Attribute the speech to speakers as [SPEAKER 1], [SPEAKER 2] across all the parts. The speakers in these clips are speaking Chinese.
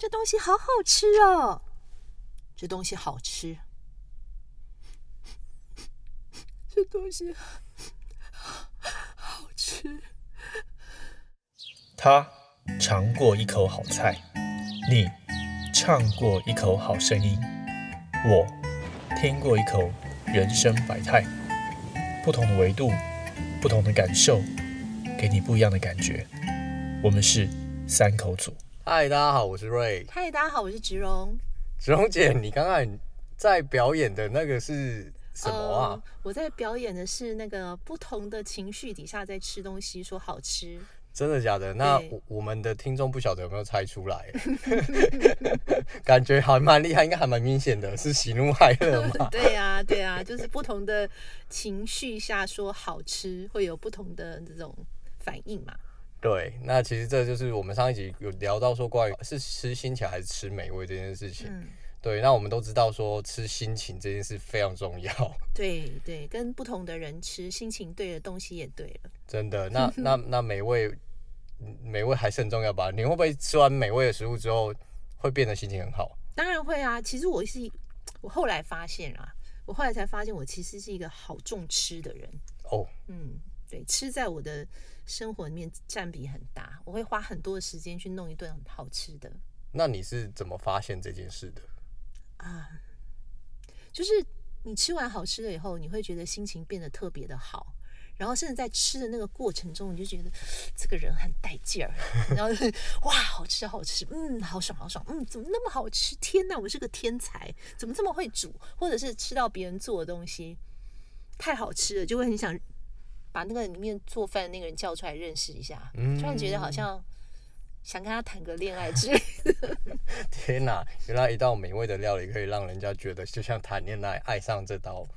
[SPEAKER 1] 这东西好好吃哦，这东西好吃，这东西好吃。
[SPEAKER 2] 他尝过一口好菜，你唱过一口好声音，我听过一口人生百态。不同的维度，不同的感受，给你不一样的感觉。我们是三口组。
[SPEAKER 3] 嗨，大家好，我是瑞。
[SPEAKER 1] 嗨，大家好，我是植荣。
[SPEAKER 3] 植荣姐，你刚刚在表演的那个是什么啊？
[SPEAKER 1] 我在表演的是那个不同的情绪底下在吃东西，说好吃。
[SPEAKER 3] 真的假的？那我我们的听众不晓得有没有猜出来？感觉还蛮厉害，应该还蛮明显的，是喜怒哀乐嘛？
[SPEAKER 1] 对啊，对啊，就是不同的情绪下说好吃，会有不同的这种反应嘛。
[SPEAKER 3] 对，那其实这就是我们上一集有聊到说，关于是吃心情还是吃美味这件事情。对，那我们都知道说吃心情这件事非常重要。
[SPEAKER 1] 对对，跟不同的人吃，心情对的东西也对了。
[SPEAKER 3] 真的，那那那美味，美味还是很重要吧？你会不会吃完美味的食物之后，会变得心情很好？
[SPEAKER 1] 当然会啊。其实我是，我后来发现啊，我后来才发现，我其实是一个好重吃的人。哦，嗯，对，吃在我的生活里面占比很大，我会花很多的时间去弄一顿好吃的。
[SPEAKER 3] 那你是怎么发现这件事的？啊，
[SPEAKER 1] 就是你吃完好吃的以后，你会觉得心情变得特别的好，然后甚至在吃的那个过程中，你就觉得这个人很带劲儿，然后哇，好吃好吃，嗯，好爽好爽，嗯，怎么那么好吃？天哪，我是个天才，怎么这么会煮？或者是吃到别人做的东西太好吃了，就会很想把那个里面做饭的那个人叫出来认识一下，突然觉得好像。想跟他谈个恋爱之类的。
[SPEAKER 3] 天哪，原来一道美味的料理可以让人家觉得就像谈恋爱，爱上这道，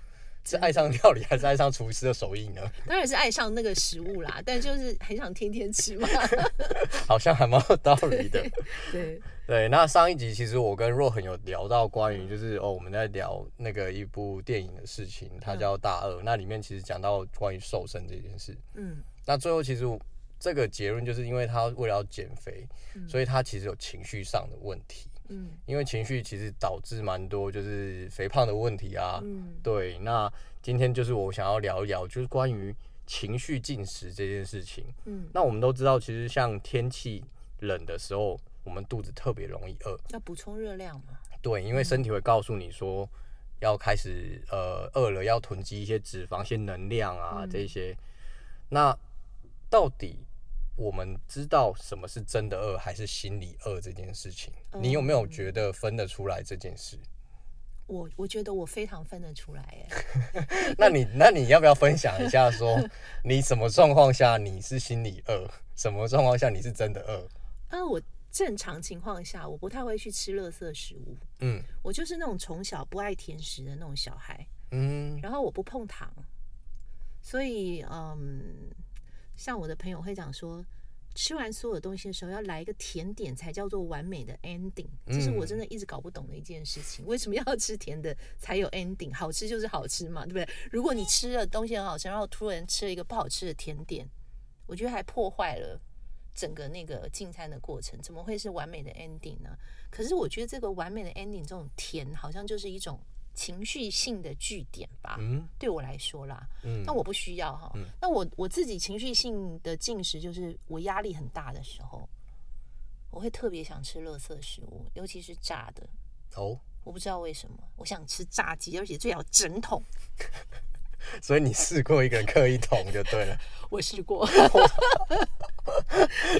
[SPEAKER 3] 是爱上料理还是爱上厨师的手艺呢？
[SPEAKER 1] 当然是爱上那个食物啦，但就是很想天天吃嘛。
[SPEAKER 3] 好像还蛮有道理的。
[SPEAKER 1] 对
[SPEAKER 3] 对，那上一集其实我跟若恒有聊到关于就是哦，我们在聊那个一部电影的事情，它叫《大二》，那里面其实讲到关于瘦身这件事。嗯，那最后其实。这个结论就是因为他为了要减肥，所以他其实有情绪上的问题。嗯，因为情绪其实导致蛮多就是肥胖的问题啊。嗯，对。那今天就是我想要聊一聊，就是关于情绪进食这件事情。嗯，那我们都知道，其实像天气冷的时候，我们肚子特别容易饿，
[SPEAKER 1] 要补充热量嘛。
[SPEAKER 3] 对，因为身体会告诉你说，要开始呃饿了，要囤积一些脂肪、一些能量啊这些。那到底？我们知道什么是真的饿还是心理饿这件事情，你有没有觉得分得出来这件事？
[SPEAKER 1] 我我觉得我非常分得出来，
[SPEAKER 3] 哎，那你那你要不要分享一下，说 你什么状况下你是心理饿，什么状况下你是真的饿？
[SPEAKER 1] 啊，我正常情况下我不太会去吃垃圾食物，嗯，我就是那种从小不爱甜食的那种小孩，嗯，然后我不碰糖，所以嗯。像我的朋友会讲说，吃完所有东西的时候要来一个甜点才叫做完美的 ending，这是我真的一直搞不懂的一件事情。为什么要吃甜的才有 ending？好吃就是好吃嘛，对不对？如果你吃了东西很好吃，然后突然吃了一个不好吃的甜点，我觉得还破坏了整个那个进餐的过程，怎么会是完美的 ending 呢？可是我觉得这个完美的 ending 这种甜，好像就是一种。情绪性的据点吧，嗯，对我来说啦，嗯，那我不需要哈，那我我自己情绪性的进食，就是我压力很大的时候，我会特别想吃垃圾食物，尤其是炸的。哦，我不知道为什么，我想吃炸鸡，而且最好整桶。
[SPEAKER 3] 所以你试过一个人刻一桶就对了。
[SPEAKER 1] 我试过。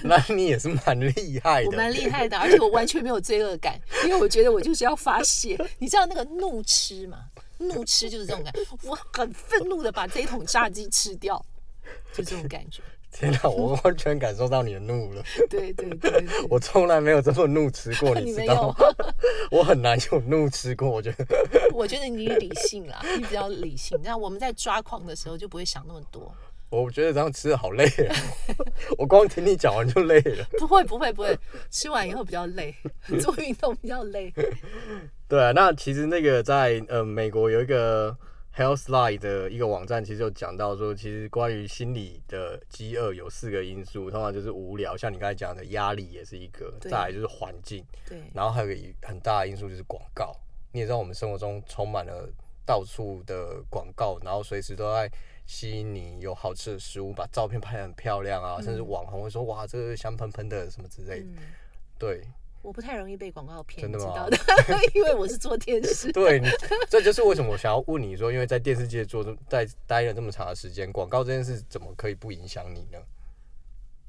[SPEAKER 3] 那你也是蛮厉害的。
[SPEAKER 1] 我蛮厉害的，而且我完全没有罪恶感，因为我觉得我就是要发泄。你知道那个怒吃嘛？怒吃就是这种感觉，我很愤怒的把这一桶炸鸡吃掉，就这种感觉。
[SPEAKER 3] 天哪，我 完全感受到你的怒了。
[SPEAKER 1] 对对对，
[SPEAKER 3] 我从来没有这么怒吃过，你知道吗？我很难有怒吃过，我觉得。
[SPEAKER 1] 我觉得你理性啦，你比较理性。那我们在抓狂的时候就不会想那么多。
[SPEAKER 3] 我觉得这样吃的好累，我光听你讲完就累了。
[SPEAKER 1] 不会不会不会，吃完以后比较累，做运动比较累。
[SPEAKER 3] 对啊，那其实那个在呃美国有一个 Healthline 的一个网站，其实有讲到说，其实关于心理的饥饿有四个因素，通常就是无聊，像你刚才讲的压力也是一个，再来就是环境，
[SPEAKER 1] 对，
[SPEAKER 3] 然后还有一个很大的因素就是广告。你也知道，我们生活中充满了到处的广告，然后随时都在吸引你有好吃的食物，把照片拍得很漂亮啊，甚至网红会说哇，这个香喷喷的什么之类的，对。
[SPEAKER 1] 我不太容易被广告骗，
[SPEAKER 3] 真的吗？
[SPEAKER 1] 因为我是做电视。
[SPEAKER 3] 对，这就是为什么我想要问你说，因为在电视界做在待了这么长的时间，广告这件事怎么可以不影响你呢？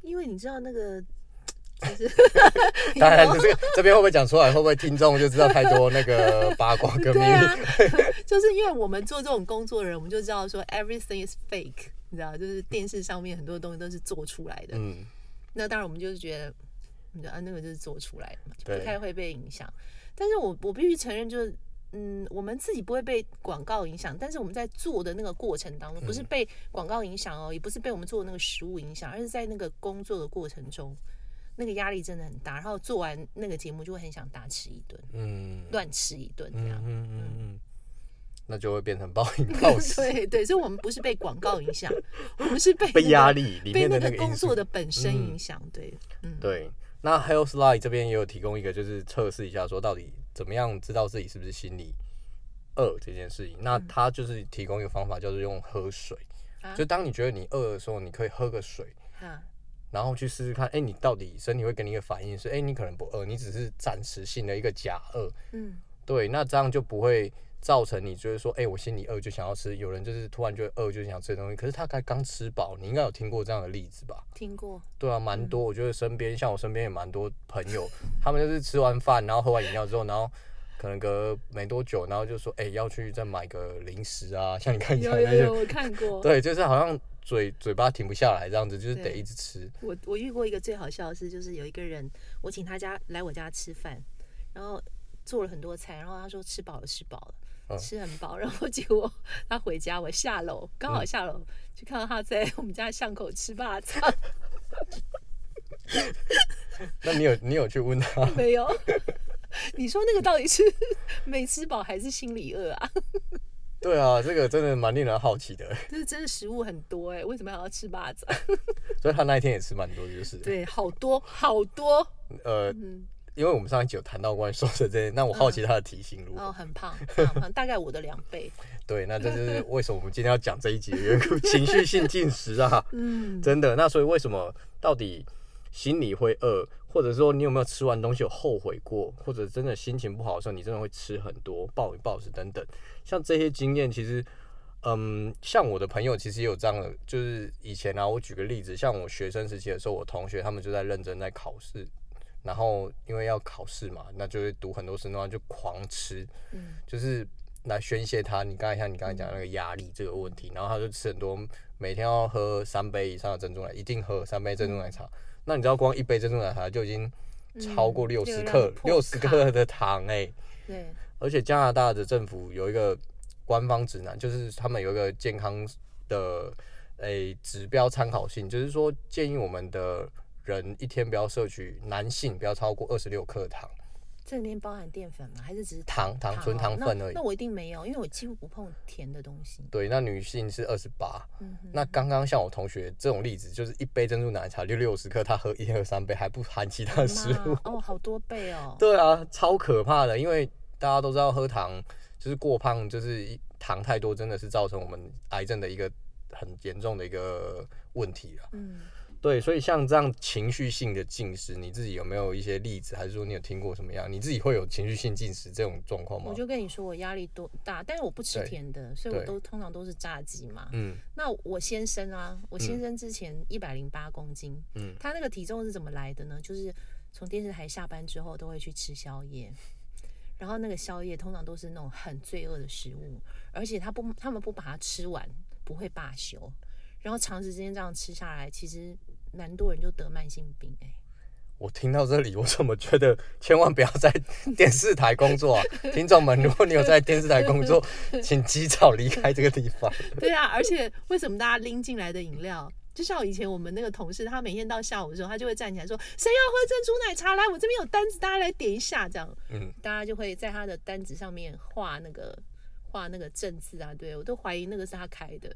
[SPEAKER 1] 因为你知道那个，就是
[SPEAKER 3] 当然，这个这边会不会讲出来？会不会听众就知道太多那个 八卦跟秘密？
[SPEAKER 1] 就是因为我们做这种工作的人，我们就知道说 everything is fake，你知道，就是电视上面很多东西都是做出来的。嗯，那当然我们就是觉得。啊，那个就是做出来的嘛，就不太会被影响。但是我我必须承认，就是嗯，我们自己不会被广告影响，但是我们在做的那个过程当中，不是被广告影响哦，也不是被我们做的那个食物影响，而是在那个工作的过程中，那个压力真的很大。然后做完那个节目，就会很想大吃一顿，嗯，乱吃一顿这样，嗯嗯嗯，
[SPEAKER 3] 那就会变成暴饮暴食。
[SPEAKER 1] 对对，所以我们不是被广告影响，我们是被
[SPEAKER 3] 被压力
[SPEAKER 1] 被那
[SPEAKER 3] 个
[SPEAKER 1] 工作的本身影响。对，
[SPEAKER 3] 嗯，对。那 Healthline 这边也有提供一个，就是测试一下，说到底怎么样知道自己是不是心理饿这件事情。那它就是提供一个方法，就是用喝水。就当你觉得你饿的时候，你可以喝个水，然后去试试看，哎，你到底身体会给你一个反应是，哎，你可能不饿，你只是暂时性的一个假饿。嗯，对，那这样就不会。造成你就是说，哎，我心里饿就想要吃。有人就是突然就饿，就想吃东西。可是他才刚吃饱，你应该有听过这样的例子吧？
[SPEAKER 1] 听过。
[SPEAKER 3] 对啊，蛮多。我觉得身边像我身边也蛮多朋友，他们就是吃完饭，然后喝完饮料之后，然后可能隔没多久，然后就说，哎，要去再买个零食啊。像你看
[SPEAKER 1] 有有有，我看过。
[SPEAKER 3] 对，就是好像嘴嘴巴停不下来这样子，就是得一直吃。
[SPEAKER 1] 我我遇过一个最好笑的事，就是有一个人，我请他家来我家吃饭，然后做了很多菜，然后他说吃饱了，吃饱了。吃很饱，然后结果他回家，我下楼刚好下楼，就看到他在我们家巷口吃霸肠。
[SPEAKER 3] 那你有你有去问他？
[SPEAKER 1] 没有。你说那个到底是没吃饱还是心里饿啊？
[SPEAKER 3] 对啊，这个真的蛮令人好奇的。
[SPEAKER 1] 就是真的食物很多哎，为什么还要吃霸掌？
[SPEAKER 3] 所以他那一天也吃蛮多，就是。
[SPEAKER 1] 对，好多好多。呃。
[SPEAKER 3] 因为我们上一集有谈到关于瘦身这些，那我好奇他的体型如何？
[SPEAKER 1] 哦，很胖，很胖，大概我的两倍。
[SPEAKER 3] 对，那这就是为什么我们今天要讲这一集的缘故情绪性进食啊。嗯，真的。那所以为什么到底心里会饿，或者说你有没有吃完东西有后悔过，或者真的心情不好的时候，你真的会吃很多暴饮暴食等等？像这些经验，其实，嗯，像我的朋友其实也有这样的，就是以前啊，我举个例子，像我学生时期的时候，我同学他们就在认真在考试。然后因为要考试嘛，那就会读很多书，然后就狂吃，嗯，就是来宣泄他。你刚才像你刚才讲那个压力这个问题，然后他就吃很多，每天要喝三杯以上的珍珠奶，一定喝三杯珍珠奶茶。那你知道光一杯珍珠奶茶就已经超过六十克，六十克的糖哎。
[SPEAKER 1] 对。
[SPEAKER 3] 而且加拿大的政府有一个官方指南，就是他们有一个健康的诶指标参考性，就是说建议我们的。人一天不要摄取男性不要超过二十六克糖，
[SPEAKER 1] 这里面包含淀粉吗？还是只是
[SPEAKER 3] 糖糖纯糖分而已？
[SPEAKER 1] 那我一定没有，因为我几乎不碰甜的东西。
[SPEAKER 3] 对，那女性是二十八。那刚刚像我同学这种例子，就是一杯珍珠奶茶就六十克，他喝一天喝三杯，还不含其他食物。
[SPEAKER 1] 哦，好多倍哦。
[SPEAKER 3] 对啊，超可怕的，因为大家都知道喝糖就是过胖，就是糖太多，真的是造成我们癌症的一个很严重的一个问题了。嗯。对，所以像这样情绪性的进食，你自己有没有一些例子，还是说你有听过什么样？你自己会有情绪性进食这种状况吗？
[SPEAKER 1] 我就跟你说，我压力多大，但是我不吃甜的，所以我都通常都是炸鸡嘛。嗯。那我先生啊，我先生之前一百零八公斤，嗯，他那个体重是怎么来的呢？就是从电视台下班之后都会去吃宵夜，然后那个宵夜通常都是那种很罪恶的食物，而且他不，他们不把它吃完不会罢休，然后长时间这样吃下来，其实。蛮多人就得慢性病哎！
[SPEAKER 3] 我听到这里，我怎么觉得千万不要在电视台工作啊！听众们，如果你有在电视台工作，请及早离开这个地方。
[SPEAKER 1] 对啊，而且为什么大家拎进来的饮料，就像以前我们那个同事，他每天到下午的时候，他就会站起来说：“谁要喝珍珠奶茶？来，我这边有单子，大家来点一下。”这样，嗯，大家就会在他的单子上面画那个。画那个正字啊，对我都怀疑那个是他开的。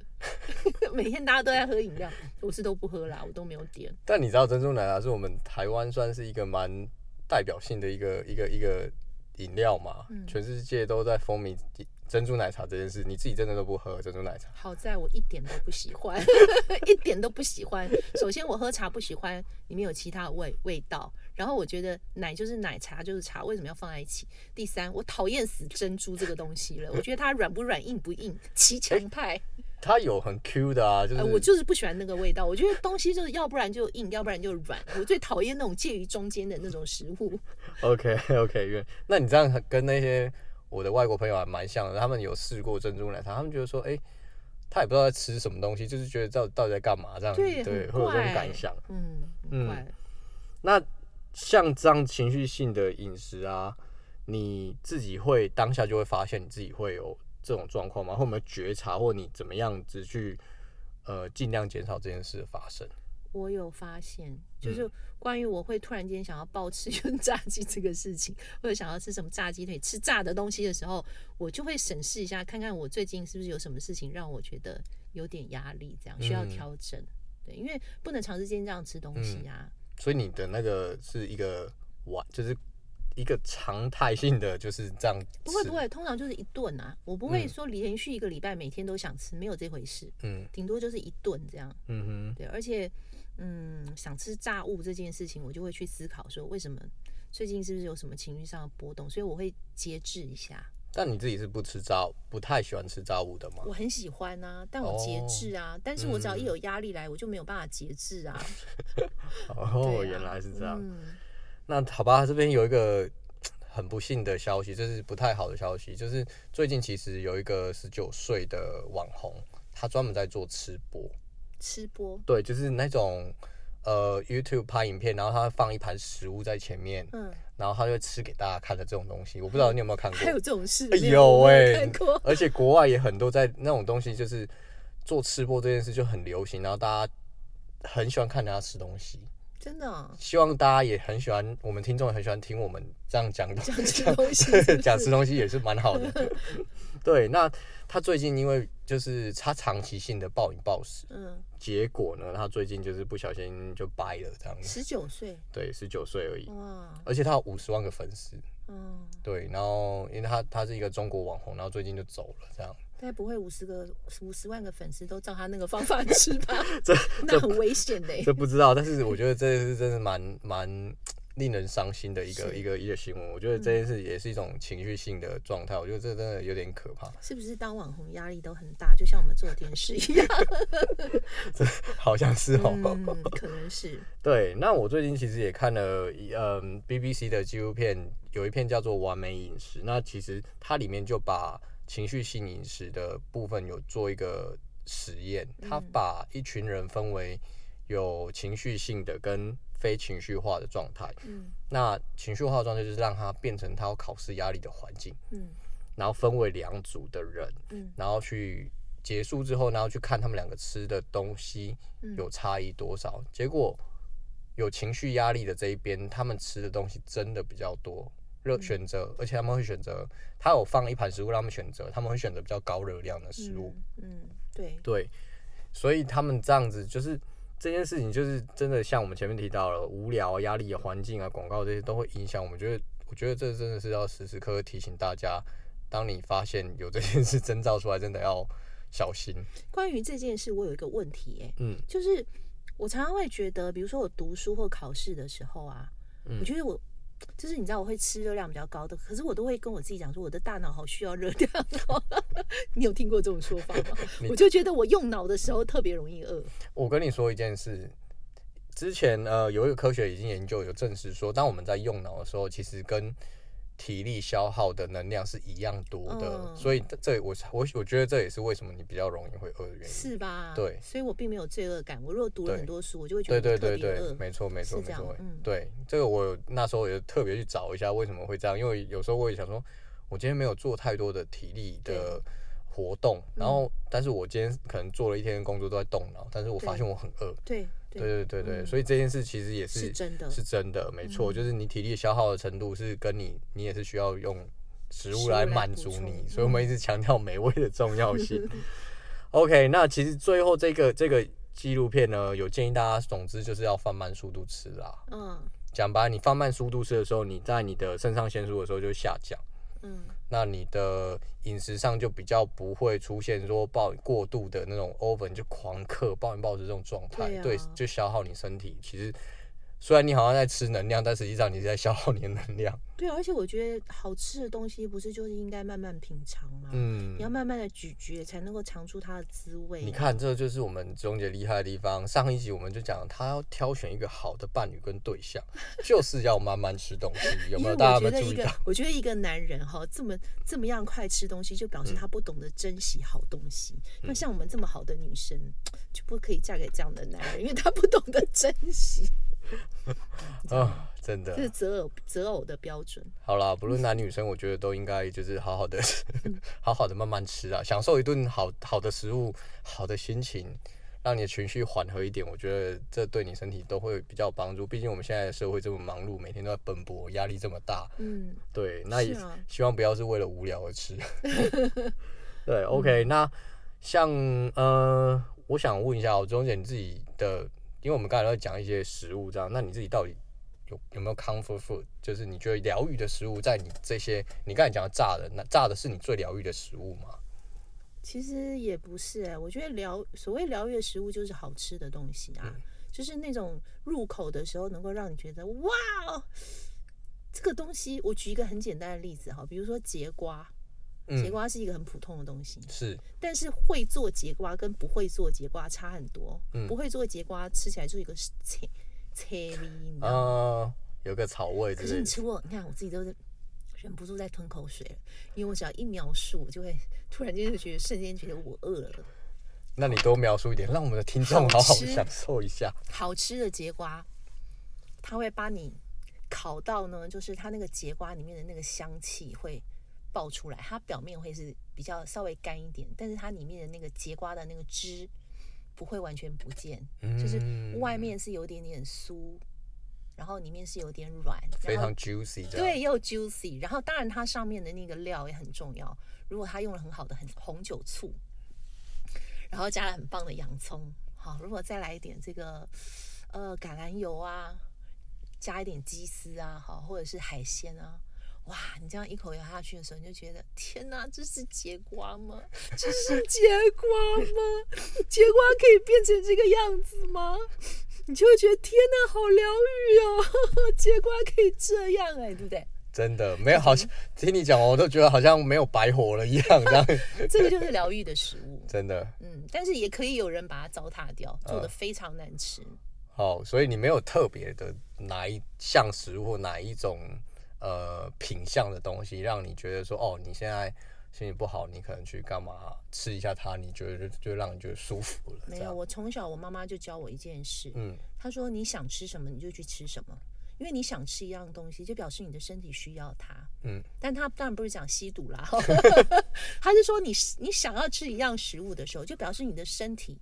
[SPEAKER 1] 每天大家都在喝饮料，我是都不喝啦，我都没有点。
[SPEAKER 3] 但你知道珍珠奶茶是我们台湾算是一个蛮代表性的一个一个一个饮料嘛？全世界都在风靡。珍珠奶茶这件事，你自己真的都不喝珍珠奶茶？
[SPEAKER 1] 好在我一点都不喜欢，一点都不喜欢。首先，我喝茶不喜欢里面有其他的味味道，然后我觉得奶就是奶茶就是茶，为什么要放在一起？第三，我讨厌死珍珠这个东西了，我觉得它软不软，硬不硬，奇强派。
[SPEAKER 3] 它有很 Q 的啊，就是
[SPEAKER 1] 我就是不喜欢那个味道。我觉得东西就是要不然就硬，要不然就软。我最讨厌那种介于中间的那种食物。
[SPEAKER 3] OK OK，那你这样跟那些。我的外国朋友还蛮像的，他们有试过珍珠奶茶，他们觉得说，哎，他也不知道在吃什么东西，就是觉得到到底在干嘛这样，对，会有这种感想。
[SPEAKER 1] 嗯嗯。
[SPEAKER 3] 那像这样情绪性的饮食啊，你自己会当下就会发现你自己会有这种状况吗？会有没有觉察，或你怎么样子去呃尽量减少这件事的发生？
[SPEAKER 1] 我有发现，就是关于我会突然间想要暴吃用炸鸡这个事情，或者想要吃什么炸鸡腿、吃炸的东西的时候，我就会审视一下，看看我最近是不是有什么事情让我觉得有点压力，这样需要调整。对，因为不能长时间这样吃东西啊。
[SPEAKER 3] 所以你的那个是一个完，就是一个常态性的，就是这样。
[SPEAKER 1] 不会不会，通常就是一顿啊，我不会说连续一个礼拜每天都想吃，没有这回事。嗯，顶多就是一顿这样。嗯哼，对，而且。嗯，想吃炸物这件事情，我就会去思考说，为什么最近是不是有什么情绪上的波动？所以我会节制一下。
[SPEAKER 3] 但你自己是不吃炸，不太喜欢吃炸物的吗？
[SPEAKER 1] 我很喜欢啊，但我节制啊。但是我只要一有压力来，我就没有办法节制啊。
[SPEAKER 3] 哦，原来是这样。那好吧，这边有一个 很不幸的消息，这是不太好的消息，就是最近其实有一个十九岁的网红，他专门在做吃播。
[SPEAKER 1] 吃播
[SPEAKER 3] 对，就是那种呃，YouTube 拍影片，然后他放一盘食物在前面，嗯，然后他就吃给大家看的这种东西，我不知道你有没有看过？
[SPEAKER 1] 还有这种事？
[SPEAKER 3] 有哎，而且国外也很多，在那种东西就是做吃播这件事就很流行，然后大家很喜欢看人家吃东西，
[SPEAKER 1] 真的。
[SPEAKER 3] 希望大家也很喜欢，我们听众也很喜欢听我们这样讲
[SPEAKER 1] 讲吃东西，
[SPEAKER 3] 讲吃东西也是蛮好的。对，那他最近因为就是他长期性的暴饮暴食，嗯。结果呢？他最近就是不小心就掰了这样子。
[SPEAKER 1] 十九岁。
[SPEAKER 3] 对，十九岁而已。哇！而且他有五十万个粉丝。嗯。对，然后因为他他是一个中国网红，然后最近就走了这样。
[SPEAKER 1] 该不会五十个五十万个粉丝都照他那个方法 吃吧？这 那很危险的。
[SPEAKER 3] 这不知道，但是我 觉得这是真的蛮蛮。令人伤心的一个一个一个新闻，我觉得这件事也是一种情绪性的状态，我觉得这真的有点可怕。
[SPEAKER 1] 是不是当网红压力都很大，就像我们做电视一样？
[SPEAKER 3] 这好像是哦，
[SPEAKER 1] 可能是。
[SPEAKER 3] 对，那我最近其实也看了嗯 BBC 的纪录片，有一片叫做《完美饮食》，那其实它里面就把情绪性饮食的部分有做一个实验，他把一群人分为有情绪性的跟非情绪化的状态，嗯，那情绪化的状态就是让他变成他有考试压力的环境，嗯，然后分为两组的人，嗯，然后去结束之后，然后去看他们两个吃的东西有差异多少。结果有情绪压力的这一边，他们吃的东西真的比较多，热选择，而且他们会选择，他有放一盘食物让他们选择，他们会选择比较高热量的食物，
[SPEAKER 1] 嗯，对
[SPEAKER 3] 对，所以他们这样子就是。这件事情就是真的，像我们前面提到了，无聊、压力、环境啊、广告这些都会影响我们。觉得，我觉得这真的是要时时刻刻提醒大家，当你发现有这件事征兆出来，真的要小心。
[SPEAKER 1] 关于这件事，我有一个问题，哎，嗯，就是我常常会觉得，比如说我读书或考试的时候啊，我觉得我。就是你知道我会吃热量比较高的，可是我都会跟我自己讲说我的大脑好需要热量。你有听过这种说法吗？我就觉得我用脑的时候特别容易饿。
[SPEAKER 3] 我跟你说一件事，之前呃有一个科学已经研究有证实说，当我们在用脑的时候，其实跟体力消耗的能量是一样多的，所以这我我我觉得这也是为什么你比较容易会饿的原因，
[SPEAKER 1] 是吧？
[SPEAKER 3] 对，
[SPEAKER 1] 所以我并没有罪恶感。我如果读了很多书，我就会觉得对对对。
[SPEAKER 3] 没错，没错，没错。对，这个我那时候也特别去找一下为什么会这样，因为有时候我也想说，我今天没有做太多的体力的活动，然后但是我今天可能做了一天工作都在动脑，但是我发现我很饿。
[SPEAKER 1] 对。
[SPEAKER 3] 对对对对，所以这件事其实也是
[SPEAKER 1] 是真的，
[SPEAKER 3] 是真的，没错，就是你体力消耗的程度是跟你，你也是需要用食物来满足你，所以我们一直强调美味的重要性。OK，那其实最后这个这个纪录片呢，有建议大家，总之就是要放慢速度吃啦。嗯，讲白，你放慢速度吃的时候，你在你的肾上腺素的时候就下降。嗯，那你的饮食上就比较不会出现说暴过度的那种 over 就狂嗑暴饮暴食这种状态，对，就消耗你身体。其实。虽然你好像在吃能量，但实际上你是在消耗你的能量。
[SPEAKER 1] 对，而且我觉得好吃的东西不是就是应该慢慢品尝吗？嗯，你要慢慢的咀嚼，才能够尝出它的滋味。
[SPEAKER 3] 你看，这就是我们钟姐厉害的地方。上一集我们就讲，他要挑选一个好的伴侣跟对象，就是要慢慢吃东西。有没有大家有注意到？
[SPEAKER 1] 我觉得一个男人哈，这么这么样快吃东西，就表示他不懂得珍惜好东西。那像我们这么好的女生，就不可以嫁给这样的男人，因为他不懂得珍惜。
[SPEAKER 3] 啊，真的，
[SPEAKER 1] 这是择偶择偶的标准。
[SPEAKER 3] 好啦，不论男女生，我觉得都应该就是好好的，好好的慢慢吃啊，享受一顿好好的食物，好的心情，让你的情绪缓和一点。我觉得这对你身体都会比较帮助。毕竟我们现在的社会这么忙碌，每天都在奔波，压力这么大。嗯，对，那也希望不要是为了无聊而吃。对，OK，那像呃，我想问一下，钟姐你自己的。因为我们刚才在讲一些食物，这样，那你自己到底有有没有 comfort food？就是你觉得疗愈的食物，在你这些你刚才讲的炸的，那炸的是你最疗愈的食物吗？
[SPEAKER 1] 其实也不是哎，我觉得疗所谓疗愈的食物就是好吃的东西啊，就是那种入口的时候能够让你觉得哇，这个东西。我举一个很简单的例子哈，比如说节瓜。节瓜是一个很普通的东西，
[SPEAKER 3] 是，
[SPEAKER 1] 但是会做节瓜跟不会做节瓜差很多。嗯不会做节瓜吃起来就一个切切味，你知道吗？
[SPEAKER 3] 有个草味。
[SPEAKER 1] 可是你吃过，你看我自己都是忍不住在吞口水了，因为我只要一描述，就会 突然间就觉得瞬间觉得我饿了。
[SPEAKER 3] 那你多描述一点，让我们的听众好好享受一下
[SPEAKER 1] 好吃的节瓜。它会把你烤到呢，就是它那个节瓜里面的那个香气会。爆出来，它表面会是比较稍微干一点，但是它里面的那个节瓜的那个汁不会完全不见，就是外面是有点点酥，然后里面是有点软，
[SPEAKER 3] 非常 juicy，
[SPEAKER 1] 对，又 juicy。然后当然它上面的那个料也很重要，如果它用了很好的很红酒醋，然后加了很棒的洋葱，好，如果再来一点这个呃橄榄油啊，加一点鸡丝啊，好，或者是海鲜啊。哇！你这样一口咬下去的时候，你就觉得天哪，这是节瓜吗？这是节瓜吗？节瓜可以变成这个样子吗？你就会觉得天哪，好疗愈哦！节瓜可以这样哎，对不对？
[SPEAKER 3] 真的没有，好像听你讲，我都觉得好像没有白活了一样。这样，
[SPEAKER 1] 这个就是疗愈的食物，
[SPEAKER 3] 真的。
[SPEAKER 1] 嗯，但是也可以有人把它糟蹋掉，做的非常难吃。
[SPEAKER 3] 好，所以你没有特别的哪一项食物或哪一种。呃，品相的东西让你觉得说，哦，你现在心情不好，你可能去干嘛吃一下它，你觉得就就让你觉得舒服了。
[SPEAKER 1] 没有，我从小我妈妈就教我一件事，嗯，她说你想吃什么你就去吃什么，因为你想吃一样东西，就表示你的身体需要它，嗯，但她当然不是讲吸毒啦，她是说你你想要吃一样食物的时候，就表示你的身体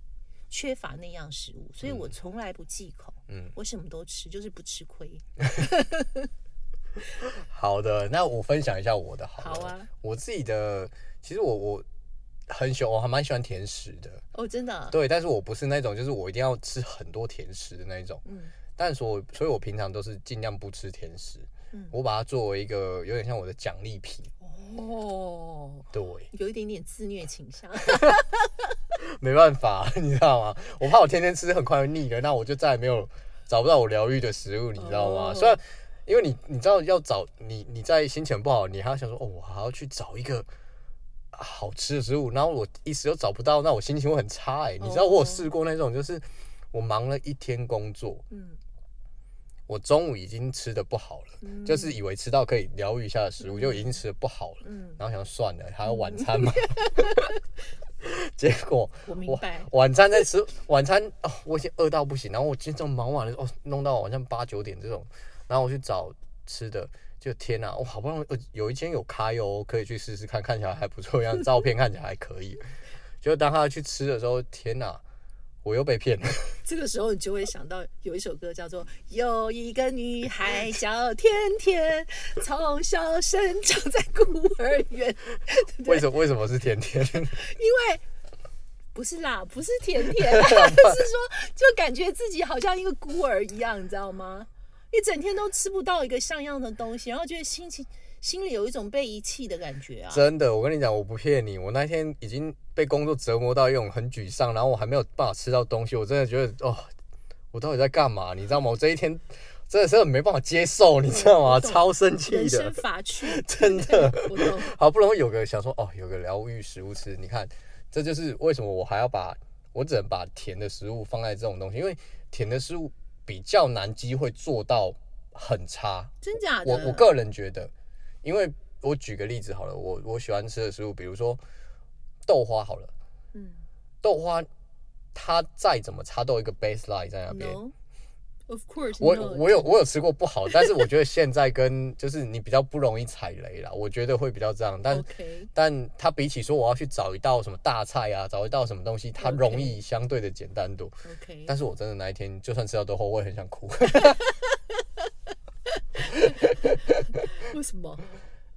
[SPEAKER 1] 缺乏那样食物，所以我从来不忌口，嗯，我什么都吃，就是不吃亏。
[SPEAKER 3] 好的，那我分享一下我的好。
[SPEAKER 1] 好啊，
[SPEAKER 3] 我自己的，其实我我很喜欢，我还蛮喜欢甜食的。
[SPEAKER 1] 哦，真的？
[SPEAKER 3] 对，但是我不是那种，就是我一定要吃很多甜食的那一种。嗯。但是，我所以，我平常都是尽量不吃甜食。嗯。我把它作为一个有点像我的奖励品。哦。对。
[SPEAKER 1] 有一点点自虐倾向。
[SPEAKER 3] 没办法，你知道吗？我怕我天天吃很快就腻了，那我就再也没有找不到我疗愈的食物，你知道吗？虽然。因为你你知道要找你你在心情不好，你还要想说哦，我还要去找一个好吃的食物，然后我一时又找不到，那我心情会很差哎。你知道我有试过那种，就是我忙了一天工作，嗯，我中午已经吃的不好了，就是以为吃到可以疗愈一下的食物，就已经吃的不好了，嗯，然后想算了，还有晚餐嘛，结果
[SPEAKER 1] 我明白，
[SPEAKER 3] 晚餐在吃晚餐哦，我已经饿到不行，然后我今天这么忙完了哦，弄到晚上八九点这种。然后我去找吃的，就天哪！我好不容易有一间有开哦，可以去试试看，看起来还不错样，照片看起来还可以。就当他去吃的时候，天哪！我又被骗了。
[SPEAKER 1] 这个时候你就会想到有一首歌叫做《有一个女孩叫天天》，从小生长在孤儿院。
[SPEAKER 3] 为什么？为什么是甜甜？因
[SPEAKER 1] 为不是啦，不是甜甜，是说就感觉自己好像一个孤儿一样，你知道吗？一整天都吃不到一个像样的东西，然后觉得心情心里有一种被遗弃的感觉啊！
[SPEAKER 3] 真的，我跟你讲，我不骗你，我那天已经被工作折磨到一种很沮丧，然后我还没有办法吃到东西，我真的觉得哦。我到底在干嘛？你知道吗？我这一天真的是没办法接受，你知道吗？超生气的。人
[SPEAKER 1] 生法 趣，
[SPEAKER 3] 真的。好不容易有个想说哦，有个疗愈食物吃，你看，这就是为什么我还要把我只能把甜的食物放在这种东西，因为甜的食物比较难机会做到很差。
[SPEAKER 1] 真假的？
[SPEAKER 3] 我我个人觉得，因为我举个例子好了，我我喜欢吃的食物，比如说豆花好了，嗯，豆花。它再怎么差都有一个 baseline 在那边。
[SPEAKER 1] Of course，
[SPEAKER 3] 我我有我有吃过不好，但是我觉得现在跟 就是你比较不容易踩雷啦，我觉得会比较这样。但但它比起说我要去找一道什么大菜啊，找一道什么东西，它容易相对的简单多。
[SPEAKER 1] OK，
[SPEAKER 3] 但是我真的那一天就算吃到豆后，我也很想哭。
[SPEAKER 1] 为什么？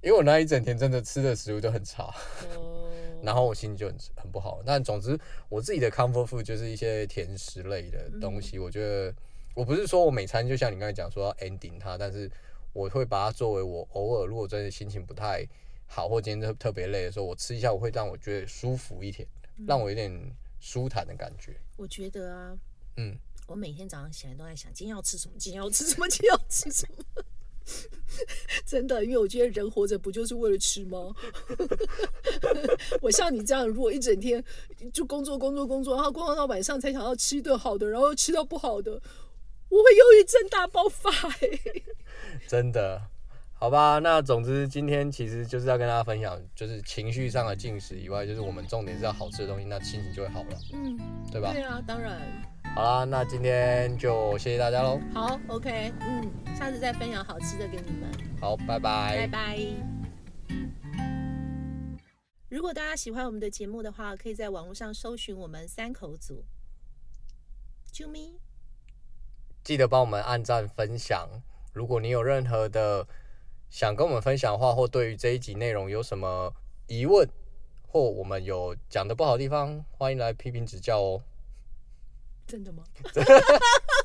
[SPEAKER 3] 因为我那一整天真的吃的食物都很差。然后我心情就很很不好，但总之我自己的 comfort food 就是一些甜食类的东西。我觉得我不是说我每餐就像你刚才讲说要 ending 它，但是我会把它作为我偶尔如果真的心情不太好或今天特特别累的时候，我吃一下，我会让我觉得舒服一点，让我有点舒坦的感觉。
[SPEAKER 1] 我觉得啊，嗯，我每天早上起来都在想今天要吃什么，今天要吃什么，今天要吃什么。真的，因为我觉得人活着不就是为了吃吗？我像你这样，如果一整天就工作、工作、工作，然后工作到晚上才想要吃一顿好的，然后吃到不好的，我会忧郁症大爆发。
[SPEAKER 3] 真的。好吧，那总之今天其实就是要跟大家分享，就是情绪上的进食以外，就是我们重点是要好吃的东西，那心情就会好了，嗯，对吧？
[SPEAKER 1] 对啊，当然。
[SPEAKER 3] 好啦，那今天就谢谢大家喽。
[SPEAKER 1] 好，OK，嗯，下次再分享好吃的给你们。
[SPEAKER 3] 好，拜拜。
[SPEAKER 1] 拜拜。如果大家喜欢我们的节目的话，可以在网络上搜寻我们三口组。啾咪。
[SPEAKER 3] 记得帮我们按赞分享。如果你有任何的。想跟我们分享的话，或对于这一集内容有什么疑问，或我们有讲的不好的地方，欢迎来批评指教哦。
[SPEAKER 1] 真的吗？